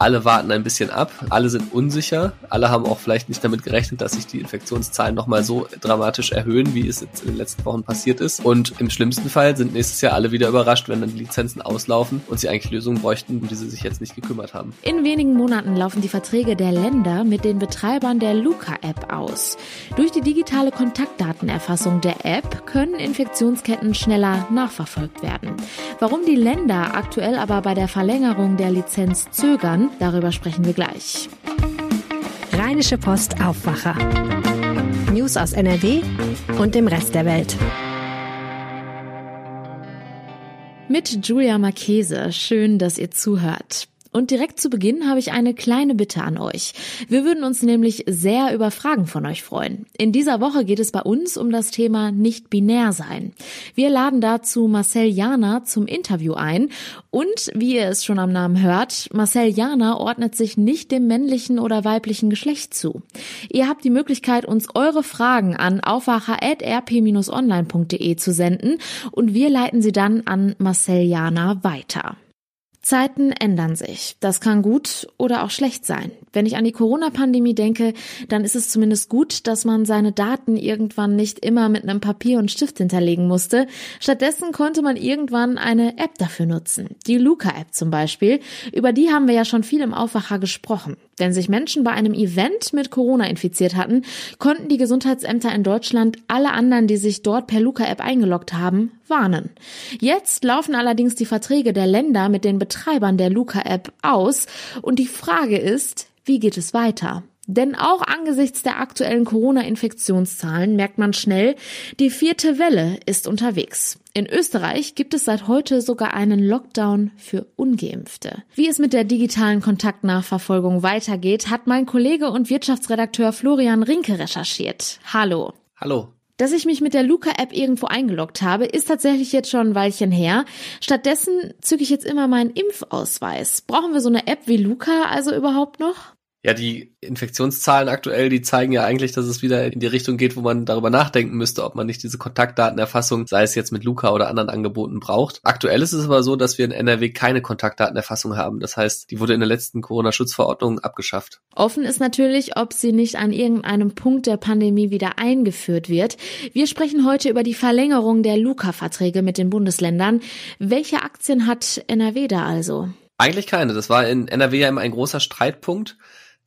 Alle warten ein bisschen ab, alle sind unsicher, alle haben auch vielleicht nicht damit gerechnet, dass sich die Infektionszahlen nochmal so dramatisch erhöhen, wie es jetzt in den letzten Wochen passiert ist. Und im schlimmsten Fall sind nächstes Jahr alle wieder überrascht, wenn dann die Lizenzen auslaufen und sie eigentlich Lösungen bräuchten, um die sie sich jetzt nicht gekümmert haben. In wenigen Monaten laufen die Verträge der Länder mit den Betreibern der Luca-App aus. Durch die digitale Kontaktdatenerfassung der App können Infektionsketten schneller nachverfolgt werden. Warum die Länder aktuell aber bei der Verlängerung der Lizenz zögern, darüber sprechen wir gleich. Rheinische Post Aufwacher. News aus NRW und dem Rest der Welt. Mit Julia Marchese. Schön, dass ihr zuhört. Und direkt zu Beginn habe ich eine kleine Bitte an euch. Wir würden uns nämlich sehr über Fragen von euch freuen. In dieser Woche geht es bei uns um das Thema nicht binär sein. Wir laden dazu Marcel Jana zum Interview ein und wie ihr es schon am Namen hört, Marcel Jana ordnet sich nicht dem männlichen oder weiblichen Geschlecht zu. Ihr habt die Möglichkeit, uns eure Fragen an aufwacher.rp-online.de zu senden und wir leiten sie dann an Marcel Jana weiter. Zeiten ändern sich. Das kann gut oder auch schlecht sein. Wenn ich an die Corona-Pandemie denke, dann ist es zumindest gut, dass man seine Daten irgendwann nicht immer mit einem Papier und Stift hinterlegen musste. Stattdessen konnte man irgendwann eine App dafür nutzen. Die Luca-App zum Beispiel. Über die haben wir ja schon viel im Aufwacher gesprochen. Wenn sich Menschen bei einem Event mit Corona infiziert hatten, konnten die Gesundheitsämter in Deutschland alle anderen, die sich dort per Luca-App eingeloggt haben, warnen. Jetzt laufen allerdings die Verträge der Länder mit den Betreibern der Luca-App aus und die Frage ist, wie geht es weiter? Denn auch angesichts der aktuellen Corona-Infektionszahlen merkt man schnell, die vierte Welle ist unterwegs. In Österreich gibt es seit heute sogar einen Lockdown für ungeimpfte. Wie es mit der digitalen Kontaktnachverfolgung weitergeht, hat mein Kollege und Wirtschaftsredakteur Florian Rinke recherchiert. Hallo. Hallo. Dass ich mich mit der Luca-App irgendwo eingeloggt habe, ist tatsächlich jetzt schon ein Weilchen her. Stattdessen zücke ich jetzt immer meinen Impfausweis. Brauchen wir so eine App wie Luca also überhaupt noch? Ja, die Infektionszahlen aktuell, die zeigen ja eigentlich, dass es wieder in die Richtung geht, wo man darüber nachdenken müsste, ob man nicht diese Kontaktdatenerfassung, sei es jetzt mit Luca oder anderen Angeboten, braucht. Aktuell ist es aber so, dass wir in NRW keine Kontaktdatenerfassung haben. Das heißt, die wurde in der letzten Corona-Schutzverordnung abgeschafft. Offen ist natürlich, ob sie nicht an irgendeinem Punkt der Pandemie wieder eingeführt wird. Wir sprechen heute über die Verlängerung der Luca-Verträge mit den Bundesländern. Welche Aktien hat NRW da also? Eigentlich keine. Das war in NRW ja immer ein großer Streitpunkt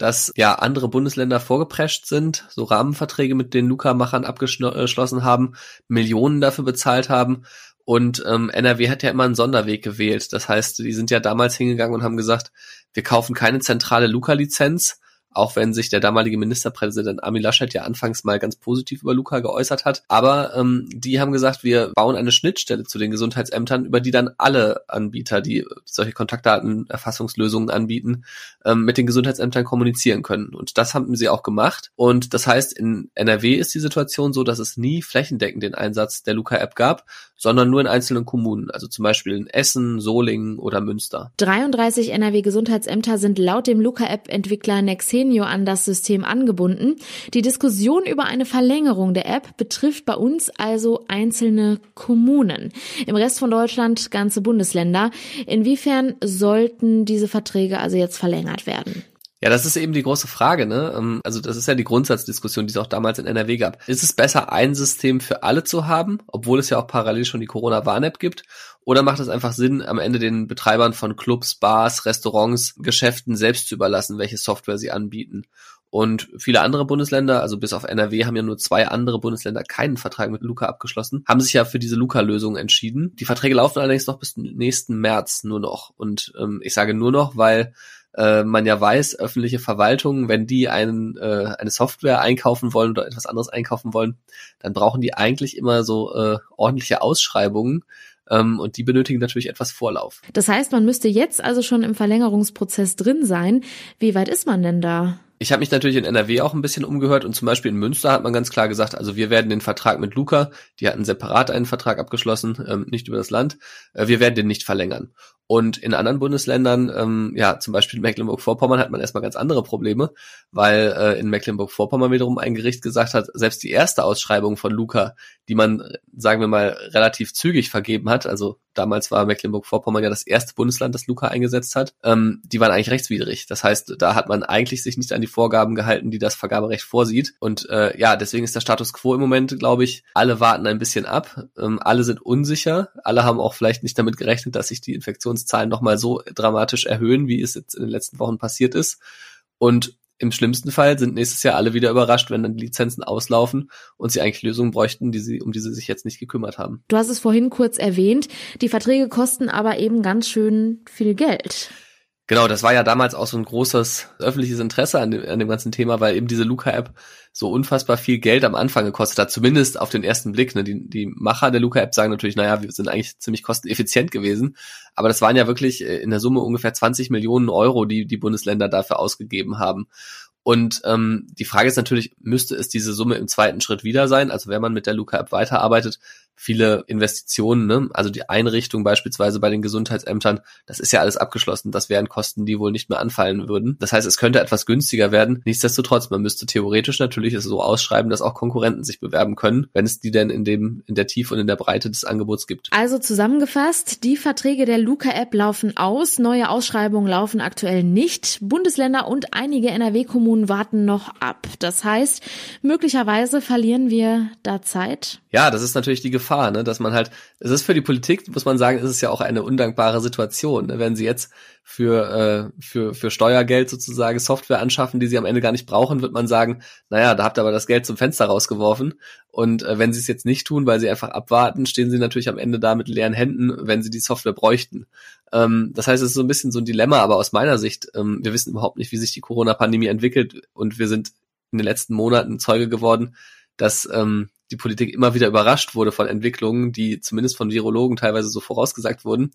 dass ja andere Bundesländer vorgeprescht sind, so Rahmenverträge mit den Luca-Machern abgeschlossen haben, Millionen dafür bezahlt haben. Und ähm, NRW hat ja immer einen Sonderweg gewählt. Das heißt, die sind ja damals hingegangen und haben gesagt, wir kaufen keine zentrale Luca-Lizenz, auch wenn sich der damalige Ministerpräsident Armin Laschet ja anfangs mal ganz positiv über Luca geäußert hat. Aber ähm, die haben gesagt, wir bauen eine Schnittstelle zu den Gesundheitsämtern, über die dann alle Anbieter, die solche Kontaktdatenerfassungslösungen anbieten, ähm, mit den Gesundheitsämtern kommunizieren können. Und das haben sie auch gemacht. Und das heißt, in NRW ist die Situation so, dass es nie flächendeckend den Einsatz der Luca-App gab, sondern nur in einzelnen Kommunen, also zum Beispiel in Essen, Solingen oder Münster. 33 NRW-Gesundheitsämter sind laut dem Luca-App-Entwickler Nexen Ingenio an das System angebunden. Die Diskussion über eine Verlängerung der App betrifft bei uns also einzelne Kommunen. Im Rest von Deutschland ganze Bundesländer. Inwiefern sollten diese Verträge also jetzt verlängert werden? Ja, das ist eben die große Frage, ne? Ähm, also das ist ja die Grundsatzdiskussion, die es auch damals in NRW gab. Ist es besser, ein System für alle zu haben, obwohl es ja auch parallel schon die Corona-Warn-App gibt? Oder macht es einfach Sinn, am Ende den Betreibern von Clubs, Bars, Restaurants, Geschäften selbst zu überlassen, welche Software sie anbieten? Und viele andere Bundesländer, also bis auf NRW, haben ja nur zwei andere Bundesländer keinen Vertrag mit Luca abgeschlossen, haben sich ja für diese Luca-Lösung entschieden. Die Verträge laufen allerdings noch bis nächsten März nur noch. Und ähm, ich sage nur noch, weil äh, man ja weiß, öffentliche Verwaltungen, wenn die einen, äh, eine Software einkaufen wollen oder etwas anderes einkaufen wollen, dann brauchen die eigentlich immer so äh, ordentliche Ausschreibungen, Ähm, und die benötigen natürlich etwas Vorlauf. Das heißt, man müsste jetzt also schon im Verlängerungsprozess drin sein. Wie weit ist man denn da? Ich habe mich natürlich in NRW auch ein bisschen umgehört und zum Beispiel in Münster hat man ganz klar gesagt, also wir werden den Vertrag mit Luca, die hatten separat einen Vertrag abgeschlossen, ähm, nicht über das Land, äh, wir werden den nicht verlängern. Und in anderen Bundesländern, ähm, ja, zum Beispiel in Mecklenburg-Vorpommern hat man erstmal ganz andere Probleme, weil äh, in Mecklenburg-Vorpommern wiederum ein Gericht gesagt hat, selbst die erste Ausschreibung von Luca, die man, sagen wir mal, relativ zügig vergeben hat, also damals war Mecklenburg-Vorpommern ja das erste Bundesland, das Luca eingesetzt hat, ähm, die waren eigentlich rechtswidrig. Das heißt, da hat man eigentlich sich nicht an die Vorgaben gehalten, die das Vergaberecht vorsieht. Und äh, ja, deswegen ist der Status quo im Moment, glaube ich, alle warten ein bisschen ab, ähm, alle sind unsicher, alle haben auch vielleicht nicht damit gerechnet, dass sich die Infektions Infektionszahlen nochmal so dramatisch erhöhen, wie es jetzt in den letzten Wochen passiert ist. Und im schlimmsten Fall sind nächstes Jahr alle wieder überrascht, wenn dann die Lizenzen auslaufen und sie eigentlich Lösungen bräuchten, die sie, um die sie sich jetzt nicht gekümmert haben. Du hast es vorhin kurz erwähnt. Die Verträge kosten aber eben ganz schön viel Geld. Genau, das war ja damals auch so ein großes öffentliches Interesse an dem, an dem ganzen Thema, weil eben diese Luca-App so unfassbar viel Geld am Anfang gekostet hat, zumindest auf den ersten Blick. Ne? Die, die Macher der Luca-App sagen natürlich, naja, wir sind eigentlich ziemlich kosteneffizient gewesen, aber das waren ja wirklich äh, in der Summe ungefähr 20 Millionen Euro, die die Bundesländer dafür ausgegeben haben. Und ähm, die Frage ist natürlich, müsste es diese Summe im zweiten Schritt wieder sein? Also wenn man mit der Luca-App weiterarbeitet, viele Investitionen, ne? also die Einrichtung beispielsweise bei den Gesundheitsämtern, das ist ja alles abgeschlossen. Das wären Kosten, die wohl nicht mehr anfallen würden. Das heißt, es könnte etwas günstiger werden. Nichtsdestotrotz, man müsste theoretisch natürlich es so ausschreiben, dass auch Konkurrenten sich bewerben können, wenn es die denn in dem in der Tiefe und in der Breite des Angebots gibt. Also zusammengefasst, die Verträge der Luca-App laufen aus, neue Ausschreibungen laufen aktuell nicht. Bundesländer und einige NRW-Kommunen warten noch ab. Das heißt, möglicherweise verlieren wir da Zeit. Ja, das ist natürlich die Gefahr Gefahr, ne? dass man halt, es ist für die Politik, muss man sagen, ist es ja auch eine undankbare Situation, ne? wenn sie jetzt für, äh, für, für Steuergeld sozusagen Software anschaffen, die sie am Ende gar nicht brauchen, wird man sagen, naja, da habt ihr aber das Geld zum Fenster rausgeworfen. Und äh, wenn sie es jetzt nicht tun, weil sie einfach abwarten, stehen sie natürlich am Ende da mit leeren Händen, wenn sie die Software bräuchten. Ähm, das heißt, es ist so ein bisschen so ein Dilemma, aber aus meiner Sicht, ähm, wir wissen überhaupt nicht, wie sich die Corona-Pandemie entwickelt und wir sind in den letzten Monaten Zeuge geworden, dass ähm, die Politik immer wieder überrascht wurde von Entwicklungen, die zumindest von Virologen teilweise so vorausgesagt wurden.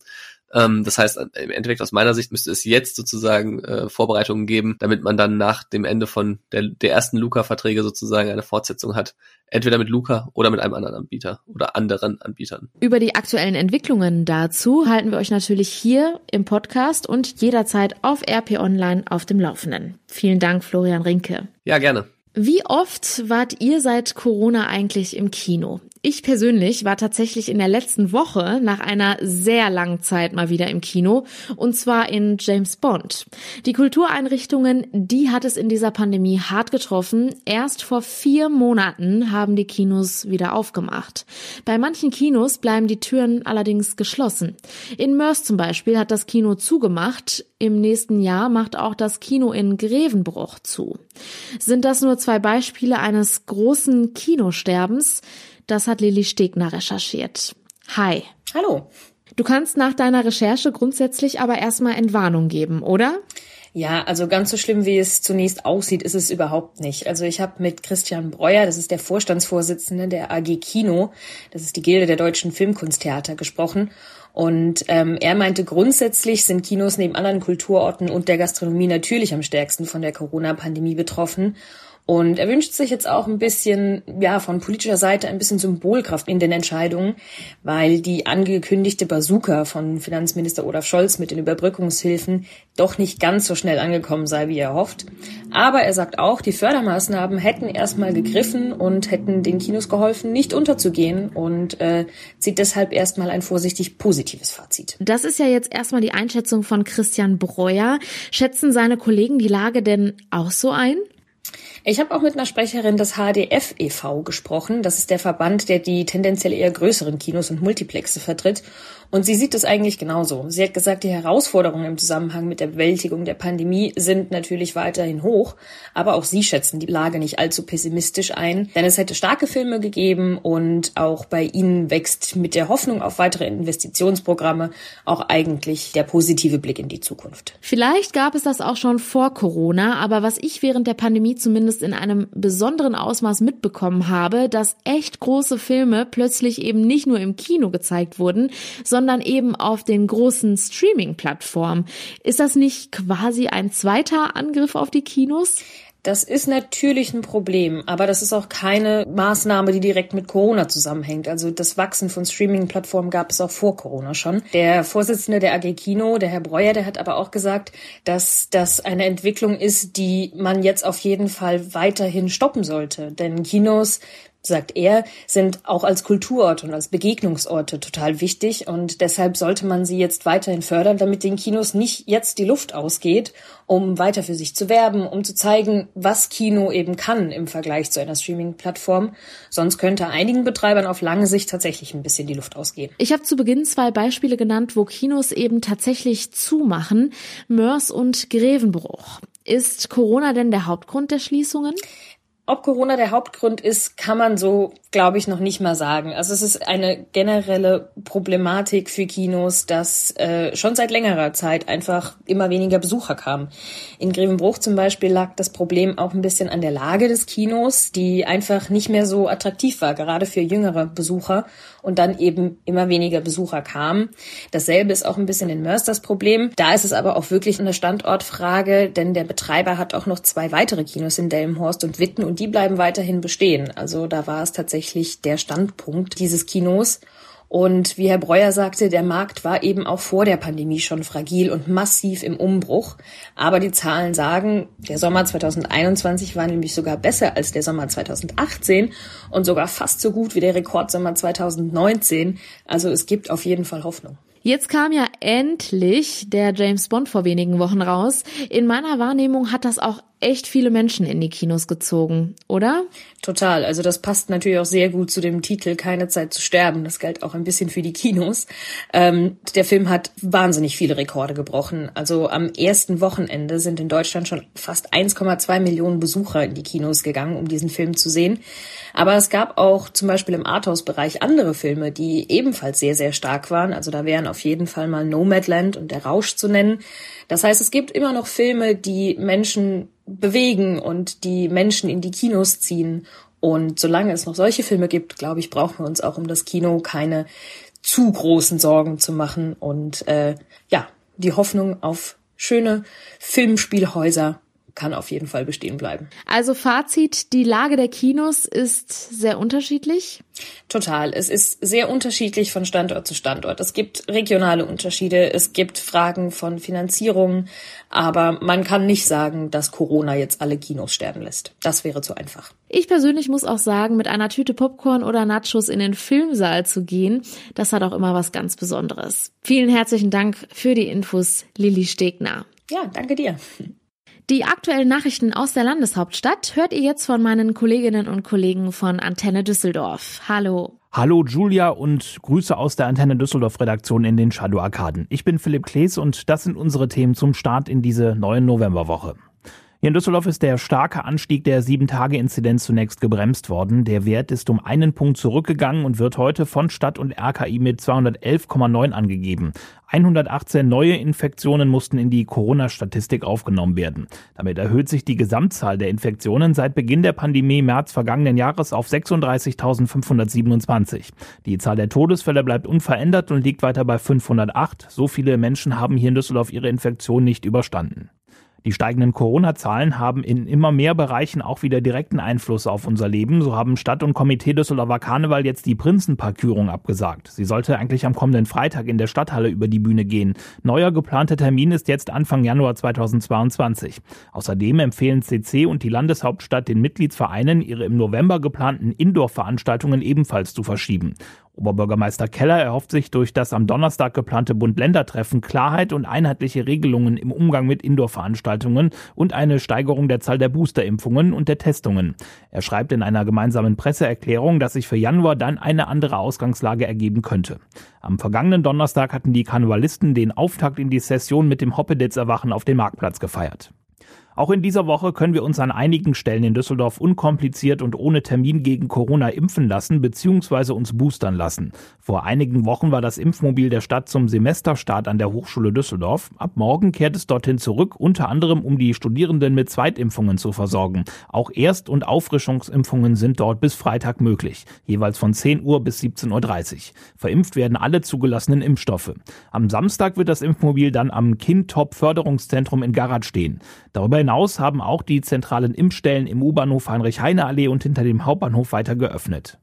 Ähm, das heißt, im Endeffekt aus meiner Sicht müsste es jetzt sozusagen äh, Vorbereitungen geben, damit man dann nach dem Ende von der, der ersten Luca-Verträge sozusagen eine Fortsetzung hat. Entweder mit Luca oder mit einem anderen Anbieter oder anderen Anbietern. Über die aktuellen Entwicklungen dazu halten wir euch natürlich hier im Podcast und jederzeit auf RP Online auf dem Laufenden. Vielen Dank, Florian Rinke. Ja, gerne. Wie oft wart ihr seit Corona eigentlich im Kino? Ich persönlich war tatsächlich in der letzten Woche nach einer sehr langen Zeit mal wieder im Kino und zwar in James Bond. Die Kultureinrichtungen, die hat es in dieser Pandemie hart getroffen. Erst vor vier Monaten haben die Kinos wieder aufgemacht. Bei manchen Kinos bleiben die Türen allerdings geschlossen. In Mörs zum Beispiel hat das Kino zugemacht. Im nächsten Jahr macht auch das Kino in Grevenbruch zu. Sind das nur zwei Beispiele eines großen Kinosterbens? Das hat Lilly Stegner recherchiert. Hi. Hallo. Du kannst nach deiner Recherche grundsätzlich aber erstmal Entwarnung geben, oder? Ja, also ganz so schlimm, wie es zunächst aussieht, ist es überhaupt nicht. Also ich habe mit Christian Breuer, das ist der Vorstandsvorsitzende der AG Kino, das ist die Gilde der deutschen Filmkunsttheater, gesprochen. Und ähm, er meinte, grundsätzlich sind Kinos neben anderen Kulturorten und der Gastronomie natürlich am stärksten von der Corona-Pandemie betroffen. Und er wünscht sich jetzt auch ein bisschen, ja, von politischer Seite ein bisschen Symbolkraft in den Entscheidungen, weil die angekündigte Bazooka von Finanzminister Olaf Scholz mit den Überbrückungshilfen doch nicht ganz so schnell angekommen sei, wie er hofft. Aber er sagt auch, die Fördermaßnahmen hätten erstmal gegriffen und hätten den Kinos geholfen, nicht unterzugehen und äh, zieht deshalb erstmal ein vorsichtig positives Fazit. Das ist ja jetzt erstmal die Einschätzung von Christian Breuer. Schätzen seine Kollegen die Lage denn auch so ein? Ich habe auch mit einer Sprecherin des HDF e.V. gesprochen. Das ist der Verband, der die tendenziell eher größeren Kinos und Multiplexe vertritt. Und sie sieht es eigentlich genauso. Sie hat gesagt, die Herausforderungen im Zusammenhang mit der Bewältigung der Pandemie sind natürlich weiterhin hoch, aber auch sie schätzen die Lage nicht allzu pessimistisch ein, denn es hätte starke Filme gegeben und auch bei ihnen wächst mit der Hoffnung auf weitere Investitionsprogramme auch eigentlich der positive Blick in die Zukunft. Vielleicht gab es das auch schon vor Corona, aber was ich während der Pandemie zumindest in einem besonderen Ausmaß mitbekommen habe, dass echt große Filme plötzlich eben nicht nur im Kino gezeigt wurden, sondern eben auf den großen Streaming-Plattformen. Ist das nicht quasi ein zweiter Angriff auf die Kinos? Das ist natürlich ein Problem, aber das ist auch keine Maßnahme, die direkt mit Corona zusammenhängt. Also das Wachsen von Streaming-Plattformen gab es auch vor Corona schon. Der Vorsitzende der AG Kino, der Herr Breuer, der hat aber auch gesagt, dass das eine Entwicklung ist, die man jetzt auf jeden Fall weiterhin stoppen sollte. Denn Kinos sagt er, sind auch als Kulturorte und als Begegnungsorte total wichtig und deshalb sollte man sie jetzt weiterhin fördern, damit den Kinos nicht jetzt die Luft ausgeht, um weiter für sich zu werben, um zu zeigen, was Kino eben kann im Vergleich zu einer Streaming-Plattform. Sonst könnte einigen Betreibern auf lange Sicht tatsächlich ein bisschen die Luft ausgehen. Ich habe zu Beginn zwei Beispiele genannt, wo Kinos eben tatsächlich zumachen. Mörs und Grevenbruch. Ist Corona denn der Hauptgrund der Schließungen? Ob Corona der Hauptgrund ist, kann man so, glaube ich, noch nicht mal sagen. Also es ist eine generelle Problematik für Kinos, dass äh, schon seit längerer Zeit einfach immer weniger Besucher kamen. In Grevenbruch zum Beispiel lag das Problem auch ein bisschen an der Lage des Kinos, die einfach nicht mehr so attraktiv war, gerade für jüngere Besucher und dann eben immer weniger Besucher kamen. Dasselbe ist auch ein bisschen in Mörs das Problem. Da ist es aber auch wirklich eine Standortfrage, denn der Betreiber hat auch noch zwei weitere Kinos in Delmenhorst und Witten und die bleiben weiterhin bestehen. Also da war es tatsächlich der Standpunkt dieses Kinos. Und wie Herr Breuer sagte, der Markt war eben auch vor der Pandemie schon fragil und massiv im Umbruch. Aber die Zahlen sagen, der Sommer 2021 war nämlich sogar besser als der Sommer 2018 und sogar fast so gut wie der Rekordsommer 2019. Also es gibt auf jeden Fall Hoffnung. Jetzt kam ja endlich der James Bond vor wenigen Wochen raus. In meiner Wahrnehmung hat das auch echt viele Menschen in die Kinos gezogen, oder? Total. Also das passt natürlich auch sehr gut zu dem Titel Keine Zeit zu sterben. Das galt auch ein bisschen für die Kinos. Ähm, der Film hat wahnsinnig viele Rekorde gebrochen. Also am ersten Wochenende sind in Deutschland schon fast 1,2 Millionen Besucher in die Kinos gegangen, um diesen Film zu sehen. Aber es gab auch zum Beispiel im Arthouse-Bereich andere Filme, die ebenfalls sehr, sehr stark waren. Also da wären auf jeden Fall mal Nomadland und Der Rausch zu nennen. Das heißt, es gibt immer noch Filme, die Menschen bewegen und die Menschen in die Kinos ziehen. Und solange es noch solche Filme gibt, glaube ich, brauchen wir uns auch um das Kino keine zu großen Sorgen zu machen und äh, ja, die Hoffnung auf schöne Filmspielhäuser kann auf jeden Fall bestehen bleiben. Also Fazit, die Lage der Kinos ist sehr unterschiedlich? Total. Es ist sehr unterschiedlich von Standort zu Standort. Es gibt regionale Unterschiede, es gibt Fragen von Finanzierung, aber man kann nicht sagen, dass Corona jetzt alle Kinos sterben lässt. Das wäre zu einfach. Ich persönlich muss auch sagen, mit einer Tüte Popcorn oder Nachos in den Filmsaal zu gehen, das hat auch immer was ganz Besonderes. Vielen herzlichen Dank für die Infos, Lilly Stegner. Ja, danke dir. Die aktuellen Nachrichten aus der Landeshauptstadt hört ihr jetzt von meinen Kolleginnen und Kollegen von Antenne Düsseldorf. Hallo. Hallo Julia und Grüße aus der Antenne Düsseldorf Redaktion in den Shadow Arkaden. Ich bin Philipp Klees und das sind unsere Themen zum Start in diese neue Novemberwoche. Hier in Düsseldorf ist der starke Anstieg der 7-Tage-Inzidenz zunächst gebremst worden. Der Wert ist um einen Punkt zurückgegangen und wird heute von Stadt und RKI mit 211,9 angegeben. 118 neue Infektionen mussten in die Corona-Statistik aufgenommen werden. Damit erhöht sich die Gesamtzahl der Infektionen seit Beginn der Pandemie März vergangenen Jahres auf 36.527. Die Zahl der Todesfälle bleibt unverändert und liegt weiter bei 508. So viele Menschen haben hier in Düsseldorf ihre Infektion nicht überstanden. Die steigenden Corona-Zahlen haben in immer mehr Bereichen auch wieder direkten Einfluss auf unser Leben. So haben Stadt und Komitee Düsseldorfer Karneval jetzt die Prinzenparkürung abgesagt. Sie sollte eigentlich am kommenden Freitag in der Stadthalle über die Bühne gehen. Neuer geplanter Termin ist jetzt Anfang Januar 2022. Außerdem empfehlen CC und die Landeshauptstadt den Mitgliedsvereinen, ihre im November geplanten Indoor-Veranstaltungen ebenfalls zu verschieben. Oberbürgermeister Keller erhofft sich durch das am Donnerstag geplante Bund-Länder-Treffen Klarheit und einheitliche Regelungen im Umgang mit Indoor-Veranstaltungen und eine Steigerung der Zahl der Boosterimpfungen und der Testungen. Er schreibt in einer gemeinsamen Presseerklärung, dass sich für Januar dann eine andere Ausgangslage ergeben könnte. Am vergangenen Donnerstag hatten die Karnevalisten den Auftakt in die Session mit dem Hoppeditz-Erwachen auf dem Marktplatz gefeiert. Auch in dieser Woche können wir uns an einigen Stellen in Düsseldorf unkompliziert und ohne Termin gegen Corona impfen lassen bzw. uns boostern lassen. Vor einigen Wochen war das Impfmobil der Stadt zum Semesterstart an der Hochschule Düsseldorf. Ab morgen kehrt es dorthin zurück, unter anderem um die Studierenden mit Zweitimpfungen zu versorgen. Auch Erst- und Auffrischungsimpfungen sind dort bis Freitag möglich, jeweils von 10 Uhr bis 17.30 Uhr. Verimpft werden alle zugelassenen Impfstoffe. Am Samstag wird das Impfmobil dann am Kindtop Förderungszentrum in Garat stehen. Darüber hinaus haben auch die zentralen Impfstellen im U-Bahnhof Heinrich-Heine-Allee und hinter dem Hauptbahnhof weiter geöffnet.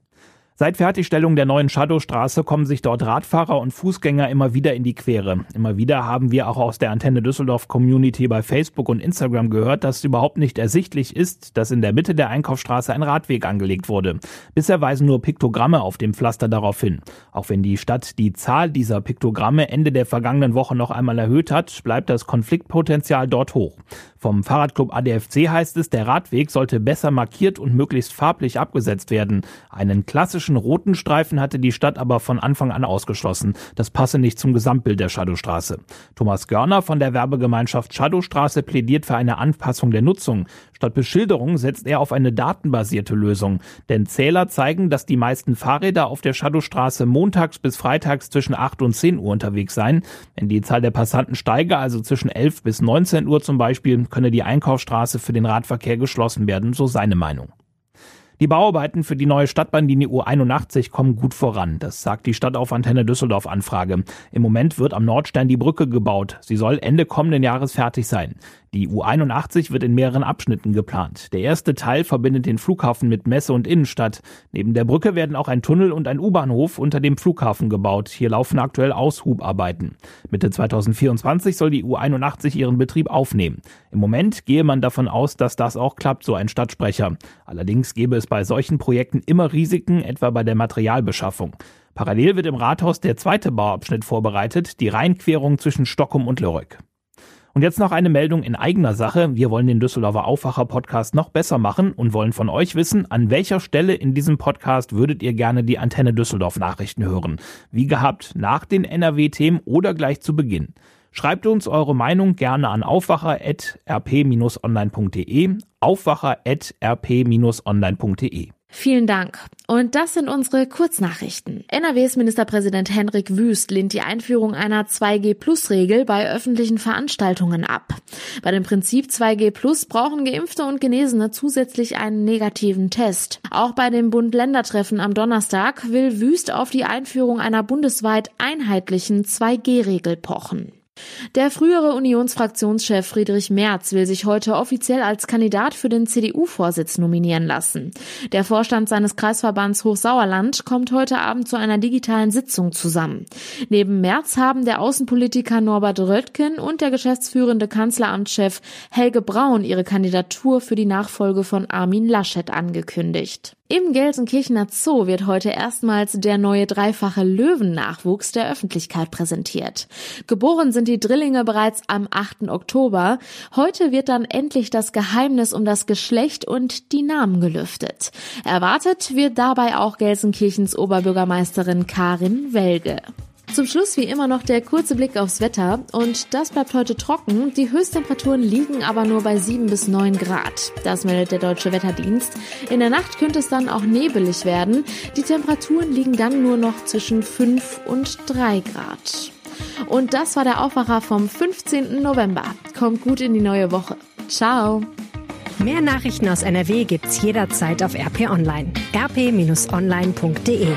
Seit Fertigstellung der neuen Shadowstraße kommen sich dort Radfahrer und Fußgänger immer wieder in die Quere. Immer wieder haben wir auch aus der Antenne Düsseldorf Community bei Facebook und Instagram gehört, dass überhaupt nicht ersichtlich ist, dass in der Mitte der Einkaufsstraße ein Radweg angelegt wurde. Bisher weisen nur Piktogramme auf dem Pflaster darauf hin. Auch wenn die Stadt die Zahl dieser Piktogramme Ende der vergangenen Woche noch einmal erhöht hat, bleibt das Konfliktpotenzial dort hoch. Vom Fahrradclub ADFC heißt es, der Radweg sollte besser markiert und möglichst farblich abgesetzt werden. Einen klassischen roten Streifen hatte die Stadt aber von Anfang an ausgeschlossen. Das passe nicht zum Gesamtbild der Shadowstraße. Thomas Görner von der Werbegemeinschaft Shadowstraße plädiert für eine Anpassung der Nutzung. Statt Beschilderung setzt er auf eine datenbasierte Lösung. Denn Zähler zeigen, dass die meisten Fahrräder auf der Shadowstraße montags bis freitags zwischen 8 und 10 Uhr unterwegs seien. Wenn die Zahl der Passanten steige, also zwischen 11 bis 19 Uhr zum Beispiel, könne die Einkaufsstraße für den Radverkehr geschlossen werden, so seine Meinung. Die Bauarbeiten für die neue Stadtbahnlinie U81 kommen gut voran. Das sagt die Stadt auf Antenne Düsseldorf Anfrage. Im Moment wird am Nordstern die Brücke gebaut. Sie soll Ende kommenden Jahres fertig sein. Die U81 wird in mehreren Abschnitten geplant. Der erste Teil verbindet den Flughafen mit Messe und Innenstadt. Neben der Brücke werden auch ein Tunnel und ein U-Bahnhof unter dem Flughafen gebaut. Hier laufen aktuell Aushubarbeiten. Mitte 2024 soll die U81 ihren Betrieb aufnehmen. Im Moment gehe man davon aus, dass das auch klappt, so ein Stadtsprecher. Allerdings gäbe es bei solchen Projekten immer Risiken, etwa bei der Materialbeschaffung. Parallel wird im Rathaus der zweite Bauabschnitt vorbereitet, die Rheinquerung zwischen Stockholm und Lörrek. Und jetzt noch eine Meldung in eigener Sache. Wir wollen den Düsseldorfer Aufwacher Podcast noch besser machen und wollen von euch wissen, an welcher Stelle in diesem Podcast würdet ihr gerne die Antenne Düsseldorf Nachrichten hören? Wie gehabt, nach den NRW-Themen oder gleich zu Beginn? Schreibt uns eure Meinung gerne an aufwacher.rp-online.de, aufwacher.rp-online.de. Vielen Dank. Und das sind unsere Kurznachrichten. NRWs Ministerpräsident Henrik Wüst lehnt die Einführung einer 2G-Plus-Regel bei öffentlichen Veranstaltungen ab. Bei dem Prinzip 2G Plus brauchen Geimpfte und Genesene zusätzlich einen negativen Test. Auch bei dem Bund-Länder-Treffen am Donnerstag will Wüst auf die Einführung einer bundesweit einheitlichen 2G-Regel pochen. Der frühere Unionsfraktionschef Friedrich Merz will sich heute offiziell als Kandidat für den CDU-Vorsitz nominieren lassen. Der Vorstand seines Kreisverbands Hochsauerland kommt heute Abend zu einer digitalen Sitzung zusammen. Neben Merz haben der Außenpolitiker Norbert Röttgen und der geschäftsführende Kanzleramtschef Helge Braun ihre Kandidatur für die Nachfolge von Armin Laschet angekündigt. Im Gelsenkirchener Zoo wird heute erstmals der neue dreifache Löwennachwuchs der Öffentlichkeit präsentiert. Geboren sind die Drillinge bereits am 8. Oktober. Heute wird dann endlich das Geheimnis um das Geschlecht und die Namen gelüftet. Erwartet wird dabei auch Gelsenkirchens Oberbürgermeisterin Karin Welge. Zum Schluss wie immer noch der kurze Blick aufs Wetter und das bleibt heute trocken. Die Höchsttemperaturen liegen aber nur bei 7 bis 9 Grad. Das meldet der Deutsche Wetterdienst. In der Nacht könnte es dann auch nebelig werden. Die Temperaturen liegen dann nur noch zwischen 5 und 3 Grad. Und das war der Aufwacher vom 15. November. Kommt gut in die neue Woche. Ciao. Mehr Nachrichten aus NRW gibt's jederzeit auf RP Online. rp-online.de